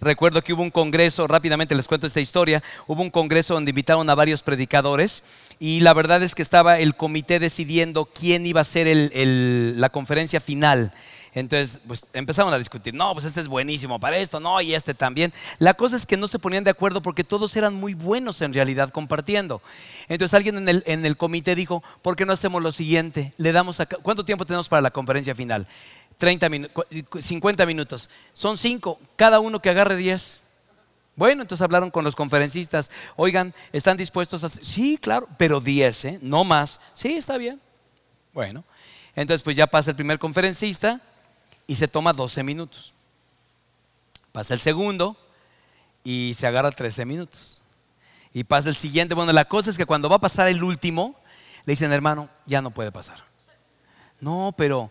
Recuerdo que hubo un congreso, rápidamente les cuento esta historia, hubo un congreso donde invitaron a varios predicadores y la verdad es que estaba el comité decidiendo quién iba a ser la conferencia final. Entonces, pues empezaron a discutir, no, pues este es buenísimo para esto, no, y este también. La cosa es que no se ponían de acuerdo porque todos eran muy buenos en realidad compartiendo. Entonces alguien en el, en el comité dijo, ¿por qué no hacemos lo siguiente? Le damos a, ¿Cuánto tiempo tenemos para la conferencia final? 30 minutos, 50 minutos. Son 5, cada uno que agarre 10. Bueno, entonces hablaron con los conferencistas. Oigan, ¿están dispuestos a Sí, claro, pero 10, ¿eh? no más. Sí, está bien. Bueno, entonces pues ya pasa el primer conferencista y se toma 12 minutos. Pasa el segundo y se agarra 13 minutos. Y pasa el siguiente. Bueno, la cosa es que cuando va a pasar el último, le dicen, hermano, ya no puede pasar. No, pero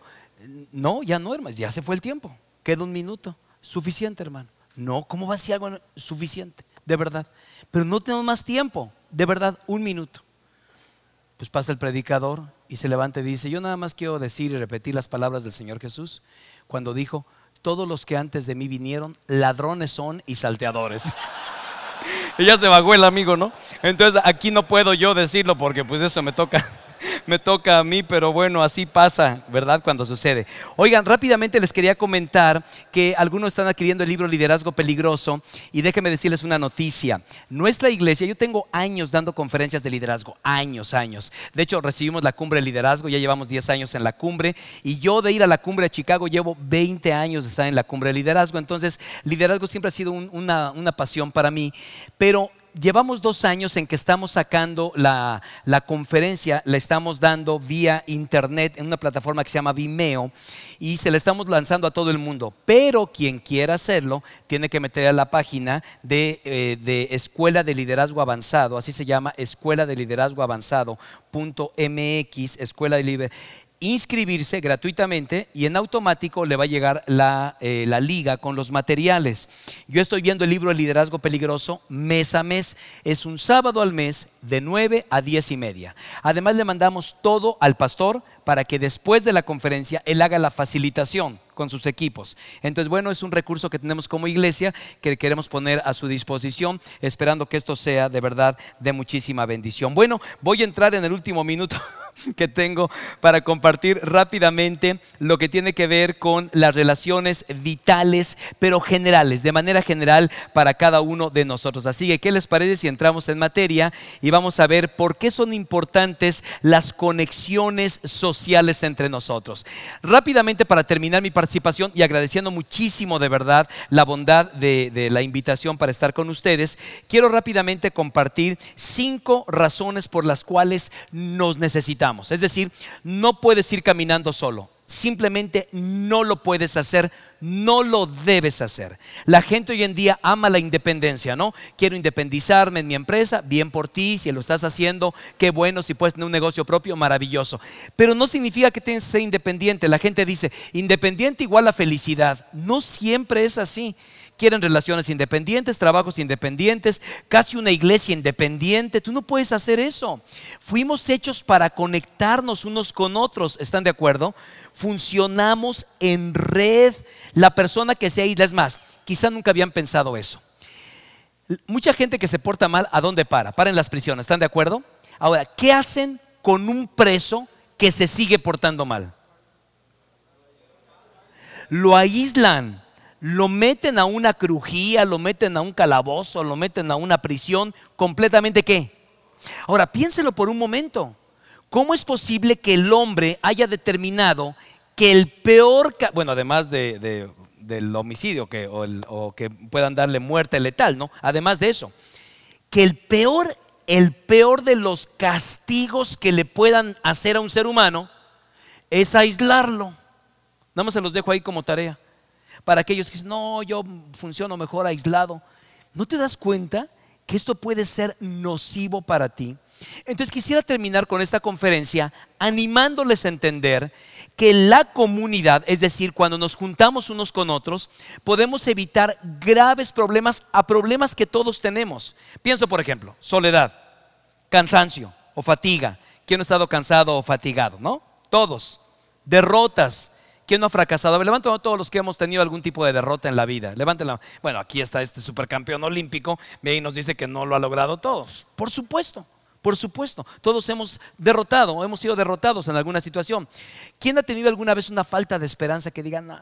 no, ya no, hermano, ya se fue el tiempo. Queda un minuto. Suficiente, hermano. No, ¿cómo va a ser algo suficiente? De verdad. Pero no tenemos más tiempo. De verdad, un minuto. Pues pasa el predicador y se levanta y dice, yo nada más quiero decir y repetir las palabras del Señor Jesús cuando dijo, todos los que antes de mí vinieron, ladrones son y salteadores. y ya se bajó el amigo, ¿no? Entonces aquí no puedo yo decirlo porque pues eso me toca me toca a mí, pero bueno, así pasa, ¿verdad? Cuando sucede. Oigan, rápidamente les quería comentar que algunos están adquiriendo el libro Liderazgo Peligroso y déjenme decirles una noticia. Nuestra iglesia, yo tengo años dando conferencias de liderazgo, años, años. De hecho, recibimos la cumbre de liderazgo, ya llevamos 10 años en la cumbre y yo de ir a la cumbre de Chicago llevo 20 años de estar en la cumbre de liderazgo. Entonces, liderazgo siempre ha sido una, una pasión para mí, pero llevamos dos años en que estamos sacando la, conferencia, la estamos dando vía internet en una plataforma que se llama Vimeo y se la estamos lanzando a todo el mundo. Pero quien quiera hacerlo tiene que meter a la página de, eh, de Escuela de Liderazgo Avanzado, así se llama, Escuela de Liderazgo Avanzado.mx, Escuela de Liderazgo inscribirse gratuitamente y en automático le va a llegar eh, la, liga con los materiales. Yo estoy viendo el libro El Liderazgo Peligroso mes a mes. Es un sábado al mes de 9 a 10 y media. Además le mandamos todo al pastor para que después de la conferencia él haga la facilitación con sus equipos. Entonces, bueno, es un recurso que tenemos como iglesia que queremos poner a su disposición, esperando que esto sea de verdad de muchísima bendición. Bueno, voy a entrar en el último minuto que tengo para compartir rápidamente lo que tiene que ver con las relaciones vitales, pero generales, de manera general para cada uno de nosotros. Así que, ¿qué les parece si entramos en materia y vamos a ver por qué son importantes las conexiones sociales entre nosotros? Rápidamente, para terminar mi participación, y agradeciendo muchísimo de verdad la bondad de la invitación para estar con ustedes, quiero rápidamente compartir cinco razones por las cuales nos necesitamos. Es decir, no puedes ir caminando solo simplemente no lo puedes hacer, no lo debes hacer. La gente hoy en día ama la independencia, ¿no? Quiero independizarme en mi empresa, bien por ti, si lo estás haciendo, qué bueno, si puedes tener un negocio propio, maravilloso. Pero no significa que tienes que ser independiente. La gente dice, independiente igual a felicidad. No siempre es así quieren relaciones independientes, trabajos independientes, casi una iglesia independiente. Tú no puedes hacer eso. Fuimos hechos para conectarnos unos con otros, ¿están de acuerdo? Funcionamos en red. La persona que se aísla es más, quizá nunca habían pensado eso. Mucha gente que se porta mal, ¿a dónde para? Para en las prisiones, ¿están de acuerdo? Ahora, ¿qué hacen con un preso que se sigue portando mal? Lo aíslan lo meten a una crujía, lo meten a un calabozo, lo meten a una prisión completamente qué. Ahora, piénselo por un momento. ¿Cómo es posible que el hombre haya determinado que el peor, bueno, además de, del homicidio que, o, o que puedan darle muerte letal, ¿no? Además de eso, que el peor, el peor de los castigos que le puedan hacer a un ser humano es aislarlo. Nada más se los dejo ahí como tarea para aquellos que dicen, no, yo funciono mejor aislado. ¿No te das cuenta que esto puede ser nocivo para ti? Entonces quisiera terminar con esta conferencia animándoles a entender que la comunidad, es decir, cuando nos juntamos unos con otros, podemos evitar graves problemas a problemas que todos tenemos. Pienso, por ejemplo, soledad, cansancio o fatiga. ¿Quién ha estado cansado o fatigado? ¿No? Todos. Derrotas, ¿Quién no ha fracasado? A levanten todos los que hemos tenido algún tipo de derrota en la vida. Levántenla. Bueno, aquí está este supercampeón olímpico y nos dice que no lo ha logrado todos. Por supuesto. Por supuesto, todos hemos derrotado, hemos sido derrotados en alguna situación. ¿Quién ha tenido alguna vez una falta de esperanza que diga, no,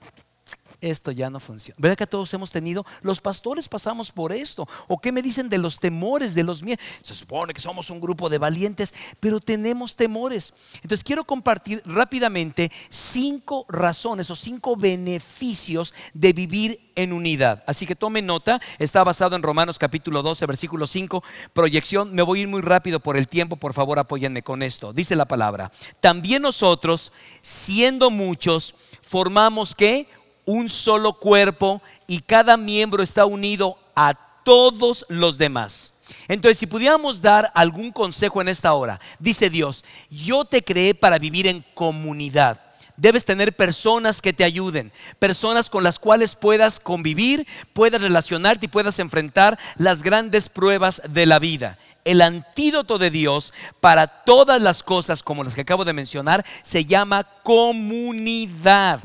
esto ya no funciona. ¿Verdad que todos hemos tenido? Los pastores pasamos por esto. ¿O qué me dicen de los temores, de los miedos? Se supone que somos un grupo de valientes, pero tenemos temores. Entonces quiero compartir rápidamente cinco razones o cinco beneficios de vivir en unidad. Así que tome nota, está basado en Romanos capítulo 12, versículo 5, proyección. Me voy a ir muy rápido por el tiempo, por favor apóyenme con esto. Dice la palabra, también nosotros, siendo muchos, formamos que un solo cuerpo y cada miembro está unido a todos los demás. Entonces, si pudiéramos dar algún consejo en esta hora, dice Dios, yo te creé para vivir en comunidad. Debes tener personas que te ayuden, personas con las cuales puedas convivir, puedas relacionarte y puedas enfrentar las grandes pruebas de la vida. El antídoto de Dios para todas las cosas como las que acabo de mencionar se llama comunidad.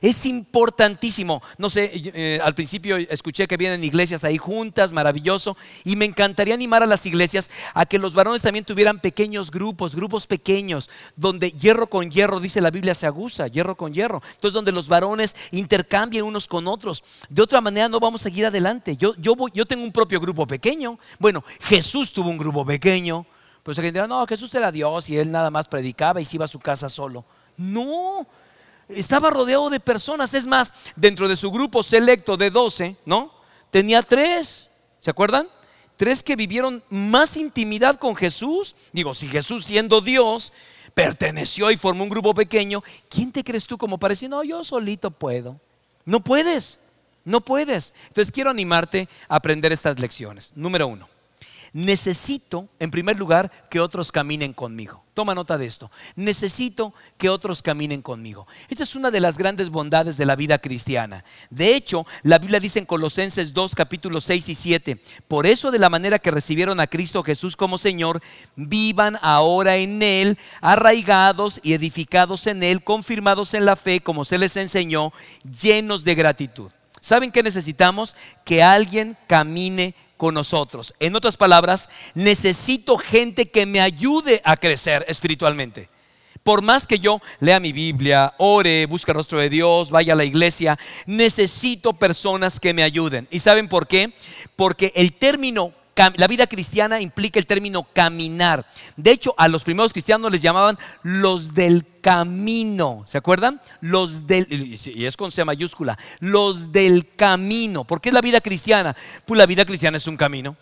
Es importantísimo. No sé, eh, al principio escuché que vienen iglesias ahí juntas, maravilloso. Y me encantaría animar a las iglesias a que los varones también tuvieran pequeños grupos, grupos pequeños, donde hierro con hierro, dice la Biblia, se aguza, hierro con hierro. Entonces, donde los varones intercambien unos con otros. De otra manera, no vamos a seguir adelante. Yo, yo, yo tengo un propio grupo pequeño. Bueno, Jesús tuvo un grupo pequeño. Pues alguien dirá, no, Jesús era Dios y él nada más predicaba y se iba a su casa solo. No, estaba rodeado de personas. Es más, dentro de su grupo selecto de 12, ¿no? Tenía tres, ¿se acuerdan? Tres que vivieron más intimidad con Jesús. Digo, si Jesús siendo Dios perteneció y formó un grupo pequeño, ¿quién te crees tú como parece? No, yo solito puedo. No puedes, no puedes. Entonces quiero animarte a aprender estas lecciones. Número uno necesito, en primer lugar, que otros caminen conmigo. Toma nota de esto. Necesito que otros caminen conmigo. Esta es una de las grandes bondades de la vida cristiana. De hecho, la Biblia dice en Colosenses 2, capítulos 6 y 7, por eso de la manera que recibieron a Cristo Jesús como Señor, vivan ahora en Él, arraigados y edificados en Él, confirmados en la fe, como se les enseñó, llenos de gratitud. ¿Saben qué necesitamos? Que alguien camine con nosotros. En otras palabras, necesito gente que me ayude a crecer espiritualmente. Por más que yo lea mi Biblia, ore, busque el rostro de Dios, vaya a la iglesia, necesito personas que me ayuden. ¿Y saben por qué? Porque el término la vida cristiana implica el término caminar. De hecho, a los primeros cristianos les llamaban los del camino. ¿Se acuerdan? Los del, y es con C mayúscula, los del camino. ¿Por qué es la vida cristiana? Pues la vida cristiana es un camino.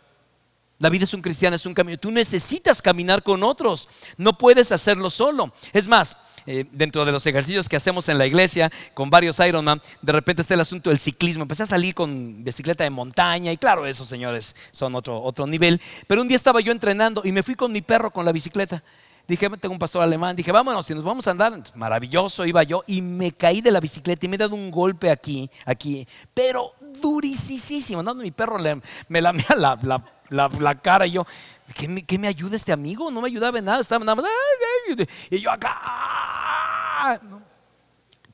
La vida es un cristiano, es un camino. Tú necesitas caminar con otros. No puedes hacerlo solo. Es más, eh, dentro de los ejercicios que hacemos en la iglesia con varios Ironman, de repente está el asunto del ciclismo. Empecé a salir con bicicleta de montaña y claro, esos señores son otro, otro nivel. Pero un día estaba yo entrenando y me fui con mi perro con la bicicleta. Dije, tengo un pastor alemán. Dije, vámonos, si nos vamos a andar, maravilloso, iba yo y me caí de la bicicleta y me he dado un golpe aquí, aquí, pero durisísimo. No, mi perro me lamea la, la, cara y yo, ¿qué me, ¿qué me, ayuda este amigo? No me ayudaba en nada, estaba nada más, y yo acá.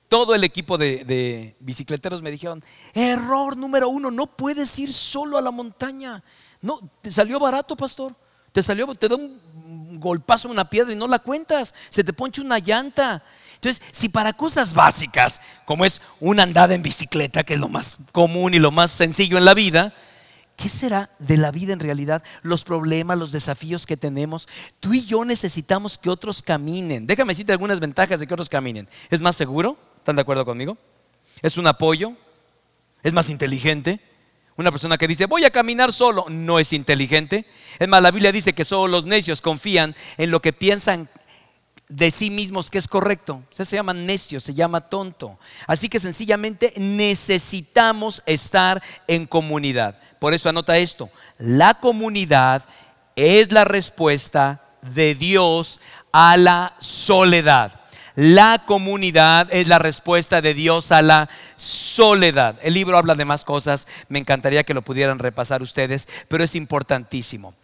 Todo el equipo de, bicicleteros me dijeron, error número uno, no puedes ir solo a la montaña. No, te salió barato, pastor. Te salió, te da un golpazo en una piedra y no la cuentas. Se te ponche una llanta. Entonces, si para cosas básicas, como es una andada en bicicleta, que es lo más común y lo más sencillo en la vida, ¿Qué será de la vida en realidad? Los problemas, los desafíos que tenemos. Tú y yo necesitamos que otros caminen. Déjame decirte algunas ventajas de que otros caminen. Es más seguro, ¿están de acuerdo conmigo? Es un apoyo, es más inteligente. Una persona que dice, voy a caminar solo, no es inteligente. Es más, la Biblia dice que solo los necios confían en lo que piensan de sí mismos que es correcto. se llama necio, se llama tonto. Así que sencillamente necesitamos estar en comunidad. Por eso anota esto. La comunidad es la respuesta de Dios a la soledad. La comunidad es la respuesta de Dios a la soledad. El libro habla de más cosas, me encantaría que lo pudieran repasar ustedes, pero es importantísimo.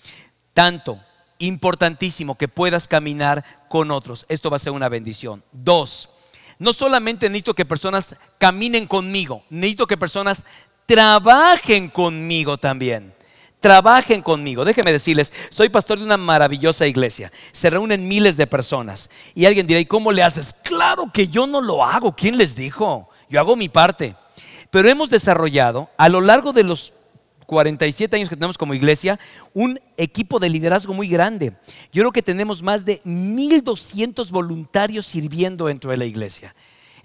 Tanto, importantísimo que puedas caminar con otros. Esto va a ser una bendición. Dos, No solamente necesito que personas caminen conmigo, necesito que personas trabajen conmigo también. Trabajen conmigo. Déjenme decirles, soy pastor de una maravillosa iglesia. Se reúnen miles de personas. Y alguien dirá, ¿y cómo le haces? Claro que yo no lo hago. ¿Quién les dijo? Yo hago mi parte. Pero hemos desarrollado a lo largo de los 47 años que tenemos como iglesia, un equipo de liderazgo muy grande. Yo creo que tenemos más de 1.200 voluntarios sirviendo dentro de la iglesia.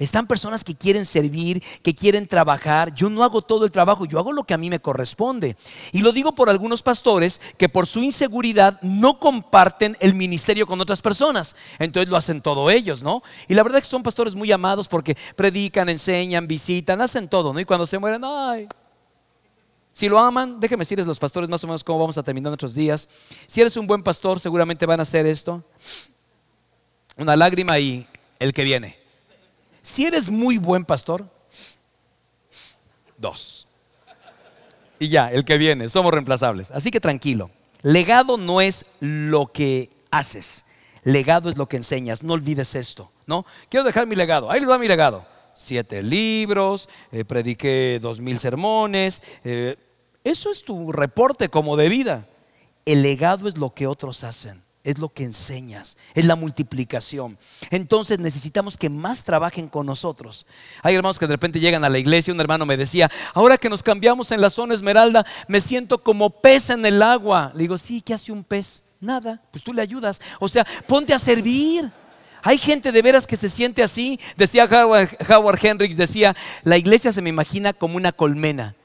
Están personas que quieren servir, que quieren trabajar. Yo no hago todo el trabajo, yo hago lo que a mí me corresponde. Y lo digo por algunos pastores que por su inseguridad no comparten el ministerio con otras personas. Entonces lo hacen todo ellos, ¿no? Y la verdad es que son pastores muy amados porque predican, enseñan, visitan, hacen todo, ¿no? Y cuando se mueren, ay, si lo aman, déjenme decirles los pastores más o menos cómo vamos a terminar nuestros días. Si eres un buen pastor, seguramente van a hacer esto. Una lágrima y el que viene. Si eres muy buen pastor, dos. Y ya, el que viene, somos reemplazables. Así que tranquilo. Legado no es lo que haces. Legado es lo que enseñas. No olvides esto, ¿no? Quiero dejar mi legado. Ahí les va mi legado. Siete libros, eh, prediqué dos mil sermones. Eh, eso es tu reporte como de vida. El legado es lo que otros hacen es lo que enseñas, es la multiplicación. Entonces necesitamos que más trabajen con nosotros. Hay hermanos que de repente llegan a la iglesia, un hermano me decía, ahora que nos cambiamos en la zona esmeralda, me siento como pez en el agua. Le digo, sí, ¿qué hace un pez? Nada, pues tú le ayudas. O sea, ponte a servir. Hay gente de veras que se siente así. Decía Howard, Howard Hendricks, decía, la iglesia se me imagina como una colmena.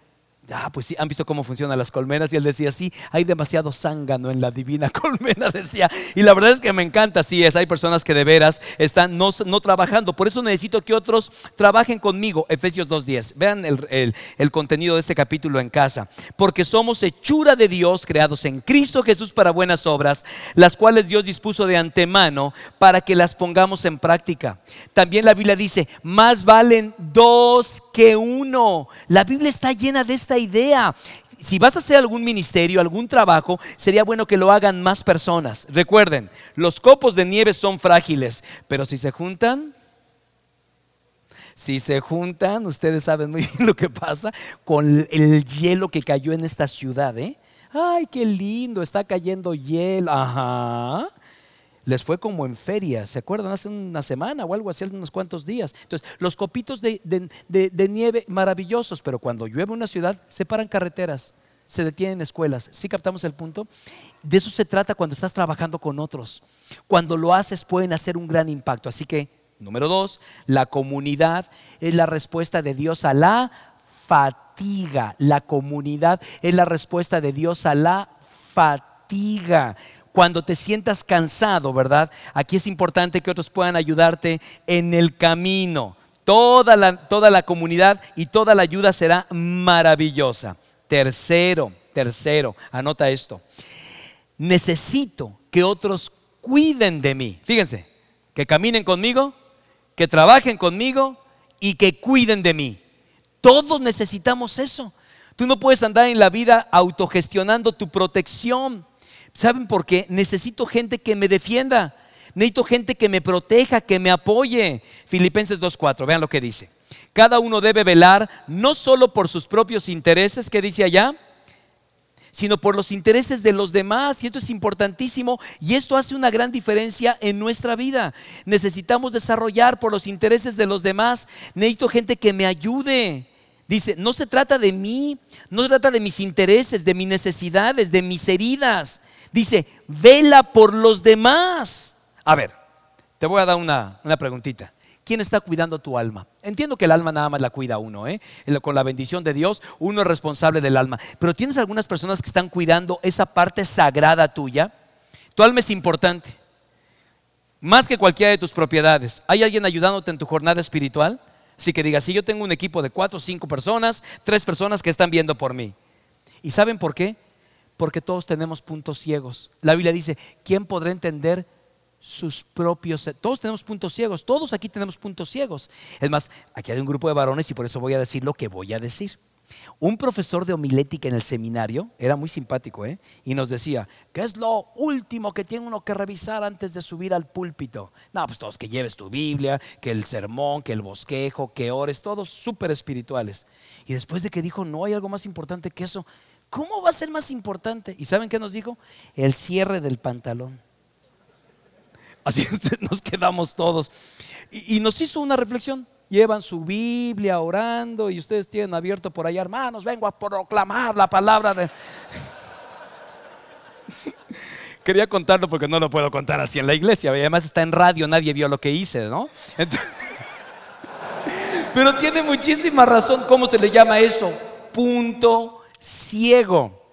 Ah, pues sí, han visto cómo funcionan las colmenas. Y él decía, sí, hay demasiado zángano en la divina colmena, decía. Y la verdad es que me encanta, sí es. Hay personas que de veras están no, trabajando. Por eso necesito que otros trabajen conmigo. Efesios 2.10. Vean el, el contenido de este capítulo en casa. Porque somos hechura de Dios, creados en Cristo Jesús para buenas obras, las cuales Dios dispuso de antemano para que las pongamos en práctica. También la Biblia dice, más valen dos que uno. La Biblia está llena de esta idea. Si vas a hacer algún ministerio, algún trabajo, sería bueno que lo hagan más personas. Recuerden, los copos de nieve son frágiles, pero si se juntan, si se juntan, ustedes saben muy bien lo que pasa con el hielo que cayó en esta ciudad, ¿eh? Ay, qué lindo, está cayendo hielo. Ajá les fue como en feria, ¿se acuerdan? Hace una semana o algo así, hace unos cuantos días. Entonces, los copitos de, nieve maravillosos, pero cuando llueve una ciudad, se paran carreteras, se detienen escuelas. ¿Sí captamos el punto? De eso se trata cuando estás trabajando con otros. Cuando lo haces pueden hacer un gran impacto. Así que, número dos, la comunidad es la respuesta de Dios a la fatiga. La comunidad es la respuesta de Dios a la fatiga cuando te sientas cansado, ¿verdad? Aquí es importante que otros puedan ayudarte en el camino. Toda la, toda la comunidad y toda la ayuda será maravillosa. Tercero, tercero, anota esto. Necesito que otros cuiden de mí. Fíjense, que caminen conmigo, que trabajen conmigo y que cuiden de mí. Todos necesitamos eso. Tú no puedes andar en la vida autogestionando tu protección. ¿Saben por qué? Necesito gente que me defienda. Necesito gente que me proteja, que me apoye. Filipenses 2.4, vean lo que dice. Cada uno debe velar no solo por sus propios intereses, que dice allá, sino por los intereses de los demás. Y esto es importantísimo y esto hace una gran diferencia en nuestra vida. Necesitamos desarrollar por los intereses de los demás. Necesito gente que me ayude. Dice, no se trata de mí, no se trata de mis intereses, de mis necesidades, de mis heridas. Dice, vela por los demás. A ver, te voy a dar una, preguntita. ¿Quién está cuidando tu alma? Entiendo que el alma nada más la cuida uno, ¿eh? Con la bendición de Dios, uno es responsable del alma. Pero tienes algunas personas que están cuidando esa parte sagrada tuya. Tu alma es importante. Más que cualquiera de tus propiedades. ¿Hay alguien ayudándote en tu jornada espiritual? Así que digas, si yo tengo un equipo de cuatro o cinco personas, tres personas que están viendo por mí. ¿Y saben por qué? Porque todos tenemos puntos ciegos. La Biblia dice, ¿quién podrá entender sus propios... Todos tenemos puntos ciegos, todos aquí tenemos puntos ciegos. Es más, aquí hay un grupo de varones y por eso voy a decir lo que voy a decir. Un profesor de homilética en el seminario, era muy simpático, ¿eh? y nos decía, ¿qué es lo último que tiene uno que revisar antes de subir al púlpito? No, pues todos, que lleves tu Biblia, que el sermón, que el bosquejo, que ores, todos súper espirituales. Y después de que dijo, no hay algo más importante que eso, ¿cómo va a ser más importante? ¿Y saben qué nos dijo? El cierre del pantalón. Así nos quedamos todos. Y, nos hizo una reflexión llevan su Biblia orando y ustedes tienen abierto por allá, hermanos, vengo a proclamar la palabra de... Quería contarlo porque no lo puedo contar así en la iglesia, además está en radio, nadie vio lo que hice, ¿no? Pero tiene muchísima razón, ¿cómo se le llama eso? Punto ciego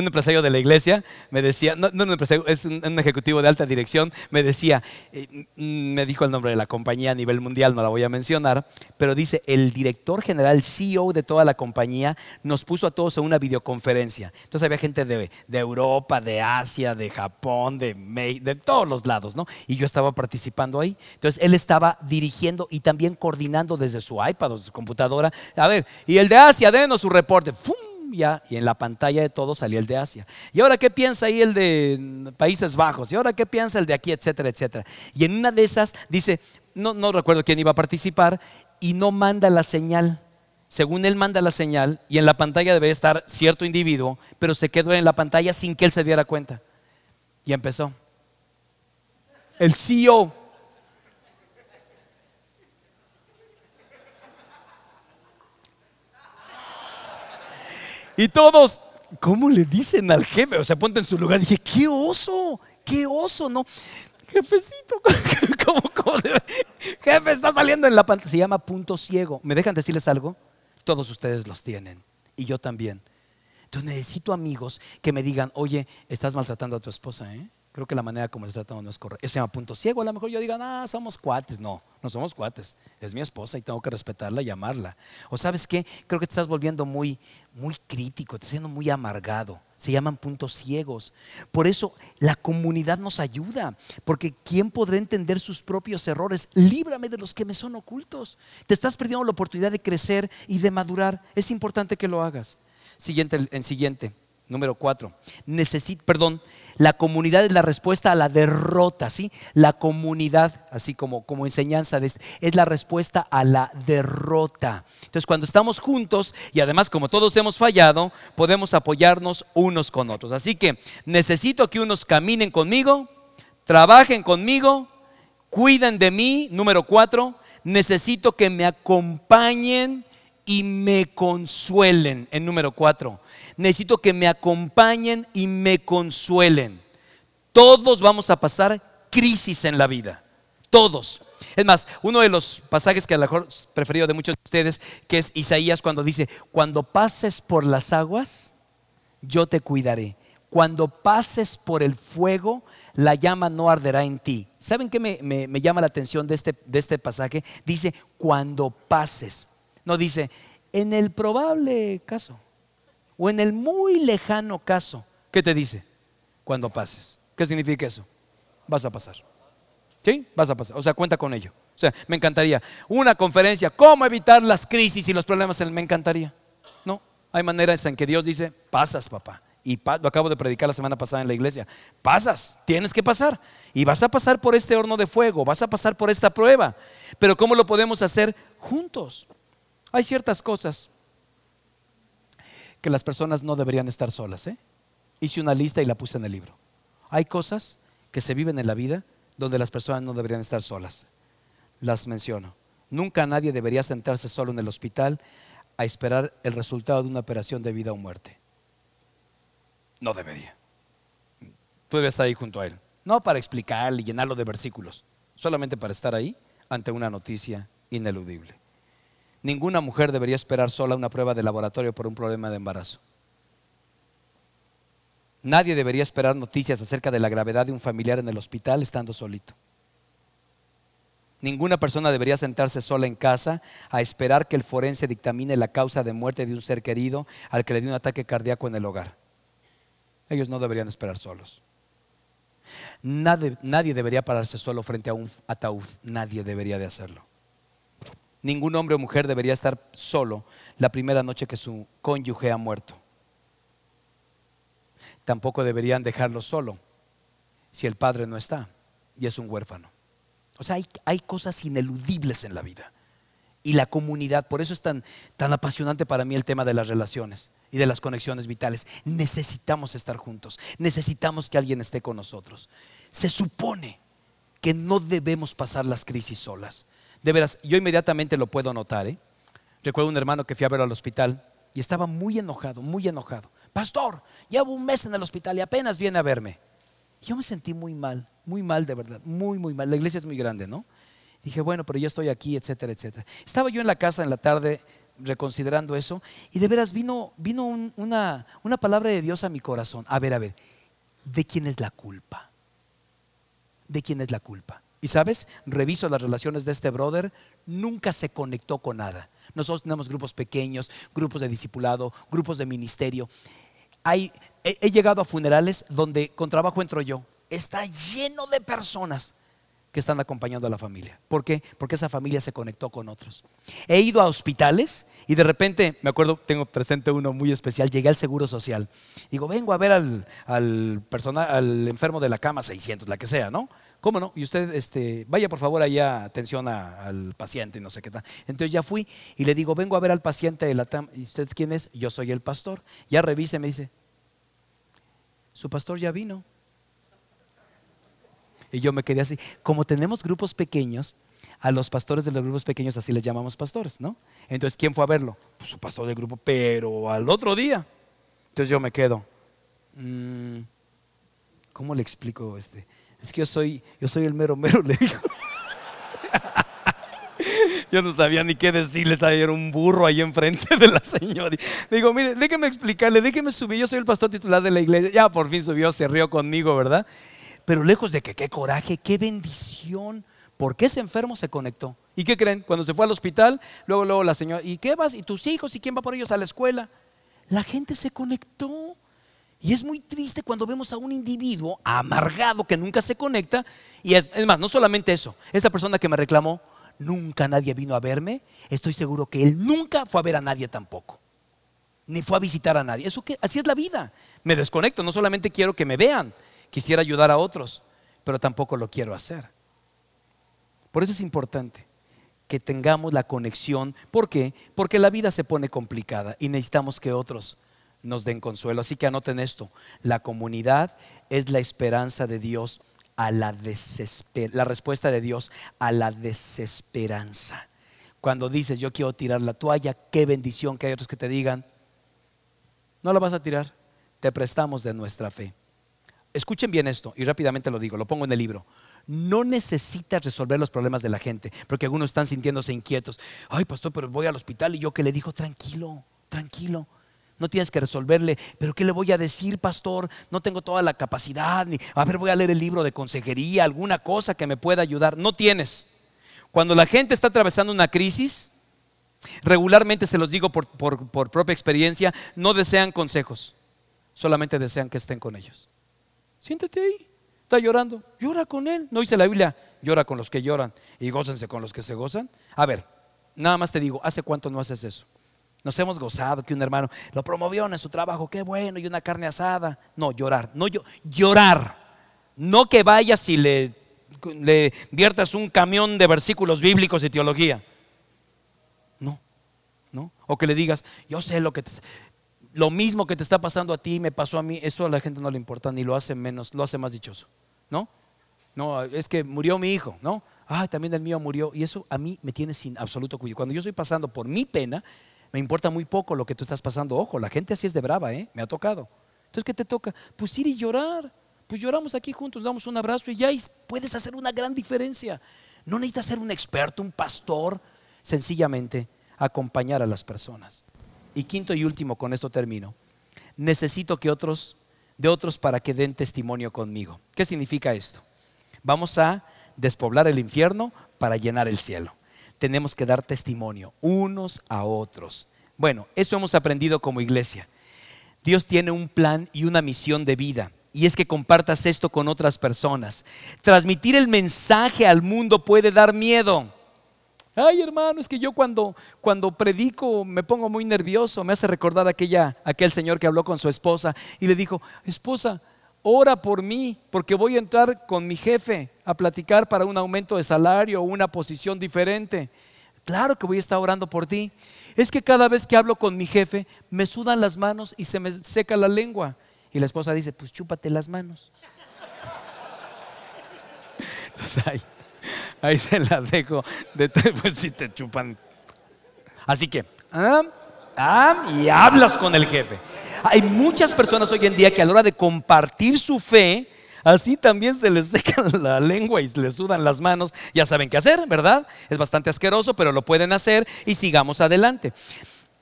un empresario de la iglesia me decía, no, no un empresario, es un, ejecutivo de alta dirección, me decía, eh, me dijo el nombre de la compañía a nivel mundial, no la voy a mencionar, pero dice, el director general, CEO de toda la compañía, nos puso a todos en una videoconferencia. Entonces había gente de, Europa, de Asia, de Japón, de, de todos los lados, ¿no? Y yo estaba participando ahí. Entonces él estaba dirigiendo y también coordinando desde su iPad o su computadora. A ver, y el de Asia, denos su reporte. ¡Pum! Y en la pantalla de todos salía el de Asia. ¿Y ahora qué piensa ahí el de Países Bajos? ¿Y ahora qué piensa el de aquí, etcétera, etcétera? Y en una de esas dice, no, no recuerdo quién iba a participar, y no manda la señal. Según él manda la señal, y en la pantalla debe estar cierto individuo, pero se quedó en la pantalla sin que él se diera cuenta. Y empezó. El CEO Y todos, ¿cómo le dicen al jefe? O sea, ponte en su lugar. dije, qué oso, qué oso, ¿no? Jefecito, ¿cómo, cómo jefe está saliendo en la pantalla. Se llama punto ciego. ¿Me dejan decirles algo? Todos ustedes los tienen. Y yo también. Entonces necesito amigos que me digan, oye, estás maltratando a tu esposa, ¿eh? Creo que la manera como les tratamos no es correcta. Ese llama punto ciego. A lo mejor yo diga, ah, somos cuates. No, no somos cuates. Es mi esposa y tengo que respetarla y amarla. O sabes qué? Creo que te estás volviendo muy, muy crítico, te estás siendo muy amargado. Se llaman puntos ciegos. Por eso la comunidad nos ayuda. Porque ¿quién podrá entender sus propios errores? Líbrame de los que me son ocultos. Te estás perdiendo la oportunidad de crecer y de madurar. Es importante que lo hagas. Siguiente, en siguiente. Número cuatro, perdón, la comunidad es la respuesta a la derrota, ¿sí? La comunidad, así como, como enseñanza, de, es la respuesta a la derrota. Entonces, cuando estamos juntos y además como todos hemos fallado, podemos apoyarnos unos con otros. Así que necesito que unos caminen conmigo, trabajen conmigo, cuiden de mí. Número cuatro, necesito que me acompañen y me consuelen. En número cuatro necesito que me acompañen y me consuelen. Todos vamos a pasar crisis en la vida. Todos. Es más, uno de los pasajes que a lo mejor preferido de muchos de ustedes, que es Isaías cuando dice, cuando pases por las aguas, yo te cuidaré. Cuando pases por el fuego, la llama no arderá en ti. ¿Saben qué me, me llama la atención de este, de este pasaje? Dice, cuando pases. No dice, en el probable caso o en el muy lejano caso, ¿qué te dice? Cuando pases. ¿Qué significa eso? Vas a pasar. ¿Sí? Vas a pasar. O sea, cuenta con ello. O sea, me encantaría. Una conferencia, ¿cómo evitar las crisis y los problemas? Me encantaría. No, hay maneras en que Dios dice, pasas, papá. Y lo acabo de predicar la semana pasada en la iglesia. Pasas, tienes que pasar. Y vas a pasar por este horno de fuego, vas a pasar por esta prueba. Pero ¿cómo lo podemos hacer juntos? Hay ciertas cosas que las personas no deberían estar solas. ¿eh? Hice una lista y la puse en el libro. Hay cosas que se viven en la vida donde las personas no deberían estar solas. Las menciono. Nunca nadie debería sentarse solo en el hospital a esperar el resultado de una operación de vida o muerte. No debería. Tú debes estar ahí junto a él. No para explicarle y llenarlo de versículos, solamente para estar ahí ante una noticia ineludible. Ninguna mujer debería esperar sola una prueba de laboratorio por un problema de embarazo. Nadie debería esperar noticias acerca de la gravedad de un familiar en el hospital estando solito. Ninguna persona debería sentarse sola en casa a esperar que el forense dictamine la causa de muerte de un ser querido al que le dio un ataque cardíaco en el hogar. Ellos no deberían esperar solos. Nadie, nadie debería pararse solo frente a un ataúd. Nadie debería de hacerlo. Ningún hombre o mujer debería estar solo la primera noche que su cónyuge ha muerto. Tampoco deberían dejarlo solo si el padre no está y es un huérfano. O sea, hay, hay cosas ineludibles en la vida. Y la comunidad, por eso es tan, tan apasionante para mí el tema de las relaciones y de las conexiones vitales. Necesitamos estar juntos, necesitamos que alguien esté con nosotros. Se supone que no debemos pasar las crisis solas. De veras, yo inmediatamente lo puedo notar. ¿eh? Recuerdo un hermano que fui a ver al hospital y estaba muy enojado, muy enojado. Pastor, llevo un mes en el hospital y apenas viene a verme. Yo me sentí muy mal, muy mal de verdad, muy, muy mal. La iglesia es muy grande, ¿no? Dije, bueno, pero yo estoy aquí, etcétera, etcétera. Estaba yo en la casa en la tarde reconsiderando eso y de veras vino, vino una, una palabra de Dios a mi corazón. A ver, a ver, ¿de quién es la culpa? ¿De quién es la culpa? Y sabes, reviso las relaciones de este brother, nunca se conectó con nada. Nosotros tenemos grupos pequeños, grupos de discipulado, grupos de ministerio. Hay, he, he llegado a funerales donde con trabajo entro yo. Está lleno de personas que están acompañando a la familia. ¿Por qué? Porque esa familia se conectó con otros. He ido a hospitales y de repente, me acuerdo, tengo presente uno muy especial, llegué al Seguro Social. Digo, vengo a ver al, al, al enfermo de la cama 600, la que sea, ¿no? ¿Cómo no? Y usted, este, vaya por favor allá, atención al paciente no sé qué tal. Entonces ya fui y le digo, vengo a ver al paciente de la TAM. ¿Y usted quién es? Yo soy el pastor. Ya revise, me dice, su pastor ya vino. Y yo me quedé así. Como tenemos grupos pequeños, a los pastores de los grupos pequeños así les llamamos pastores, ¿no? Entonces, ¿quién fue a verlo? Pues su pastor del grupo, pero al otro día. Entonces yo me quedo. Mm, ¿Cómo le explico este? Es que yo soy, yo soy el mero mero, le digo. Yo no sabía ni qué decirle, estaba un burro ahí enfrente de la señora. Digo, mire, déjeme explicarle, déjeme subir, yo soy el pastor titular de la iglesia. Ya por fin subió, se rió conmigo, ¿verdad? Pero lejos de que qué coraje, qué bendición. Porque ese enfermo se conectó. ¿Y qué creen? Cuando se fue al hospital, luego, luego la señora, ¿y qué vas? ¿Y tus hijos? ¿Y quién va por ellos a la escuela? La gente se conectó. Y es muy triste cuando vemos a un individuo amargado que nunca se conecta. Y es, más, no solamente eso. Esa persona que me reclamó, nunca nadie vino a verme. Estoy seguro que él nunca fue a ver a nadie tampoco. Ni fue a visitar a nadie. Eso que, así es la vida. Me desconecto. No solamente quiero que me vean, Quisiera ayudar a otros, pero tampoco lo quiero hacer. Por eso es importante que tengamos la conexión. ¿Por qué? Porque la vida se pone complicada y necesitamos que otros nos den consuelo. Así que anoten esto. La comunidad es la esperanza de Dios a la desesperanza. La respuesta de Dios a la desesperanza. Cuando dices, yo quiero tirar la toalla, qué bendición que hay otros que te digan, no la vas a tirar, te prestamos de nuestra fe. Escuchen bien esto y rápidamente lo digo, lo pongo en el libro. No necesitas resolver los problemas de la gente, porque algunos están sintiéndose inquietos. Ay, pastor, pero voy al hospital y yo que le dijo, tranquilo, tranquilo. No tienes que resolverle, pero ¿qué le voy a decir, pastor? No tengo toda la capacidad, ni a ver, voy a leer el libro de consejería, alguna cosa que me pueda ayudar. No tienes. Cuando la gente está atravesando una crisis, regularmente se los digo por, por propia experiencia, no desean consejos, solamente desean que estén con ellos. Siéntate ahí. Está llorando. Llora con él. No dice la Biblia, llora con los que lloran y gócense con los que se gozan. A ver, nada más te digo, ¿hace cuánto no haces eso? Nos hemos gozado que un hermano lo promovió en su trabajo, qué bueno, y una carne asada. No, llorar, no llorar. No que vayas y le, le viertas un camión de versículos bíblicos y teología. No, no. O que le digas, yo sé lo que te, lo mismo que te está pasando a ti me pasó a mí, eso a la gente no le importa, ni lo hace menos, lo hace más dichoso, ¿no? No, es que murió mi hijo, ¿no? Ay, también el mío murió. Y eso a mí me tiene sin absoluto cuidado. Cuando yo estoy pasando por mi pena, me importa muy poco lo que tú estás pasando. Ojo, la gente así es de brava, ¿eh? Me ha tocado. Entonces, ¿qué te toca? Pues ir y llorar. Pues lloramos aquí juntos, damos un abrazo y ya puedes hacer una gran diferencia. No necesitas ser un experto, un pastor, sencillamente acompañar a las personas. Y quinto y último, con esto termino. Necesito que otros, de otros para que den testimonio conmigo. ¿Qué significa esto? Vamos a despoblar el infierno para llenar el cielo. Tenemos que dar testimonio unos a otros. Bueno, eso hemos aprendido como iglesia. Dios tiene un plan y una misión de vida y es que compartas esto con otras personas. Transmitir el mensaje al mundo puede dar miedo. Ay, hermano, es que yo cuando, cuando predico me pongo muy nervioso. Me hace recordar aquella, aquel señor que habló con su esposa y le dijo, esposa, ora por mí, porque voy a entrar con mi jefe a platicar para un aumento de salario o una posición diferente. Claro que voy a estar orando por ti. Es que cada vez que hablo con mi jefe, me sudan las manos y se me seca la lengua. Y la esposa dice, pues chúpate las manos. Entonces ahí, se las dejo. De, pues si te chupan. Así que, ah, y hablas con el jefe. Hay muchas personas hoy en día que a la hora de compartir su fe, así también se les seca la lengua y se les sudan las manos. Ya saben qué hacer, ¿verdad? Es bastante asqueroso, pero lo pueden hacer y sigamos adelante.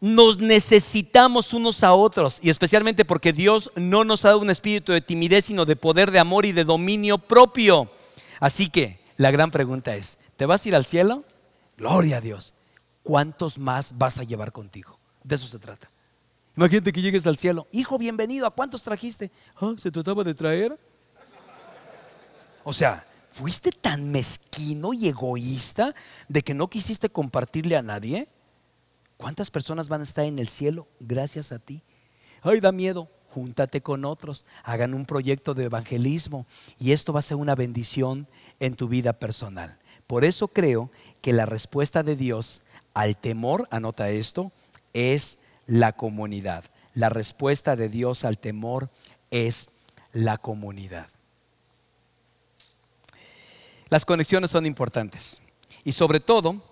Nos necesitamos unos a otros y especialmente porque Dios no nos ha dado un espíritu de timidez, sino de poder, de amor y de dominio propio. Así que la gran pregunta es, ¿te vas a ir al cielo? Gloria a Dios. ¿Cuántos más vas a llevar contigo? De eso se trata. Imagínate que llegues al cielo. Hijo, bienvenido. ¿A cuántos trajiste? Ah, ¿Se trataba de traer? O sea, ¿fuiste tan mezquino y egoísta de que no quisiste compartirle a nadie? ¿Cuántas personas van a estar en el cielo gracias a ti? Ay, da miedo. Júntate con otros, hagan un proyecto de evangelismo y esto va a ser una bendición en tu vida personal. Por eso creo que la respuesta de Dios al temor, anota esto, es la comunidad. La respuesta de Dios al temor es la comunidad. Las conexiones son importantes. Y sobre todo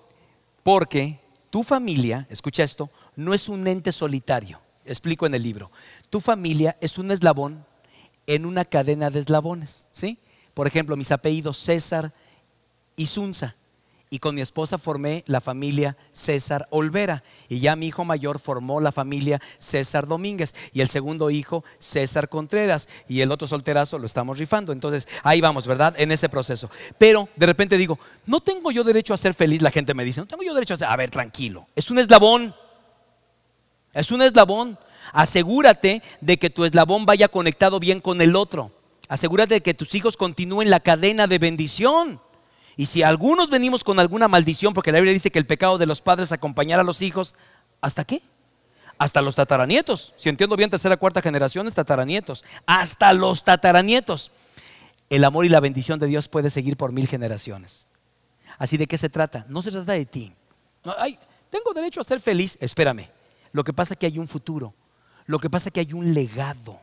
porque tu familia, escucha esto, no es un ente solitario. Explico en el libro. Tu familia es un eslabón en una cadena de eslabones. ¿sí? Por ejemplo, mis apellidos César y Zunza y con mi esposa formé la familia César Olvera y ya mi hijo mayor formó la familia César Domínguez y el segundo hijo César Contreras y el otro solterazo lo estamos rifando. Entonces ahí vamos, ¿verdad? En ese proceso. Pero de repente digo, no tengo yo derecho a ser feliz, la gente me dice, no tengo yo derecho a ser, a ver, tranquilo, es un eslabón, es un eslabón. Asegúrate de que tu eslabón vaya conectado bien con el otro. Asegúrate de que tus hijos continúen la cadena de bendición. Y si algunos venimos con alguna maldición, porque la Biblia dice que el pecado de los padres acompañará a los hijos, ¿hasta qué? Hasta los tataranietos. Si entiendo bien, tercera, cuarta generación es tataranietos. Hasta los tataranietos. El amor y la bendición de Dios puede seguir por mil generaciones. Así de qué se trata? No se trata de ti. tengo derecho a ser feliz. Espérame. Lo que pasa es que hay un futuro. Lo que pasa es que hay un legado.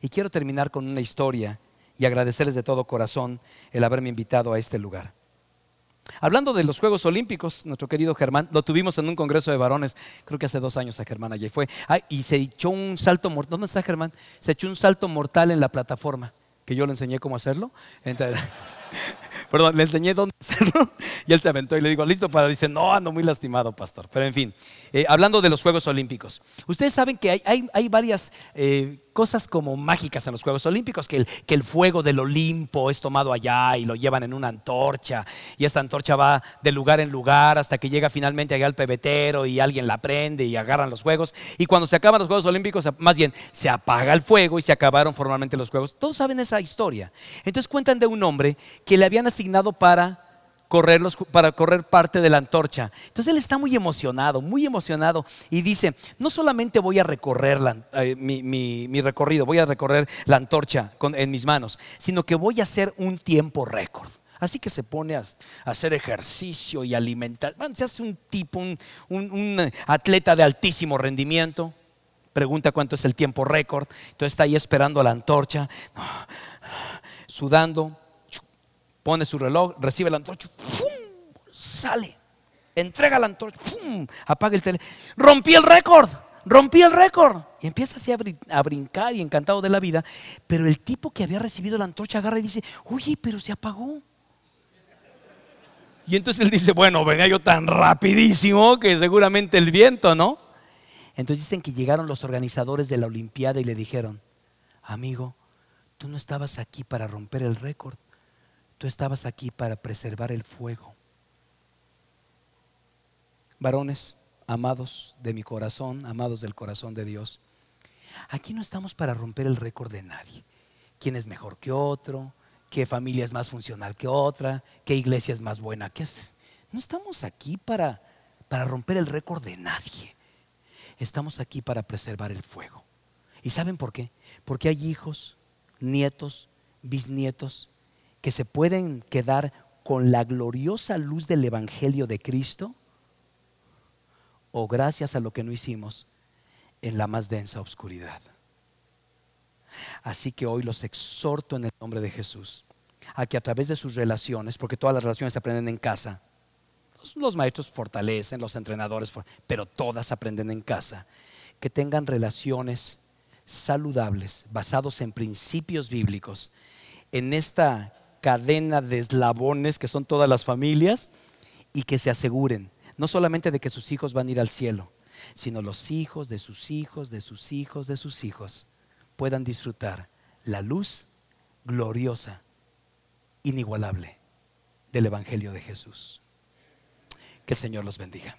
Y quiero terminar con una historia y agradecerles de todo corazón el haberme invitado a este lugar. Hablando de los Juegos Olímpicos, nuestro querido Germán, lo tuvimos en un congreso de varones, creo que hace dos años a Germán allí fue, y se echó un salto mortal. ¿Dónde está Germán? Se echó un salto mortal en la plataforma, que yo le enseñé cómo hacerlo. perdón, le enseñé dónde hacerlo y él se aventó y le digo, listo para, dice, no, ando muy lastimado, pastor. Pero en fin, eh, hablando de los Juegos Olímpicos, ustedes saben que hay, varias eh, cosas como mágicas en los Juegos Olímpicos, que el, que el fuego del Olimpo es tomado allá y lo llevan en una antorcha y esta antorcha va de lugar en lugar hasta que llega finalmente allá al pebetero y alguien la prende y agarran los Juegos y cuando se acaban los Juegos Olímpicos, más bien se apaga el fuego y se acabaron formalmente los Juegos. Todos saben esa historia. Entonces cuentan de un hombre que le habían asignado para para correr parte de la antorcha. Entonces él está muy emocionado, muy emocionado y dice, no solamente voy a recorrer eh, mi, recorrido, voy a recorrer la antorcha en mis manos, sino que voy a hacer un tiempo récord. Así que se pone a, hacer ejercicio y alimentar. se hace un tipo, un, atleta de altísimo rendimiento. Pregunta cuánto es el tiempo récord. Entonces está ahí esperando a la antorcha, sudando, pone su reloj, recibe la antorcha, sale, entrega la antorcha, apaga el teléfono. Rompí el récord, rompí el récord. Y empieza así a, brincar y encantado de la vida. Pero el tipo que había recibido la antorcha agarra y dice, oye, pero se apagó. Y entonces él dice, bueno, venía yo tan rapidísimo que seguramente el viento, ¿no? Entonces dicen que llegaron los organizadores de la Olimpiada y le dijeron, amigo, tú no estabas aquí para romper el récord, Tú estabas aquí para preservar el fuego. Varones, amados de mi corazón, amados del corazón de Dios, aquí no estamos para romper el récord de nadie. ¿Quién es mejor que otro? ¿Qué familia es más funcional que otra? ¿Qué iglesia es más buena que? No estamos aquí para, para romper el récord de nadie. Estamos aquí para preservar el fuego. ¿Y saben por qué? Porque hay hijos, nietos, bisnietos que se pueden quedar con la gloriosa luz del Evangelio de Cristo o gracias a lo que no hicimos en la más densa oscuridad. Así que hoy los exhorto en el nombre de Jesús a que a través de sus relaciones, porque todas las relaciones se aprenden en casa, los maestros fortalecen, los entrenadores, pero todas aprenden en casa, que tengan relaciones saludables, basados en principios bíblicos, en esta cadena de eslabones que son todas las familias, y que se aseguren, no solamente de que sus hijos van a ir al cielo, sino los hijos de sus hijos, de sus hijos, de sus hijos, puedan disfrutar la luz gloriosa, inigualable del Evangelio de Jesús. Que el Señor los bendiga.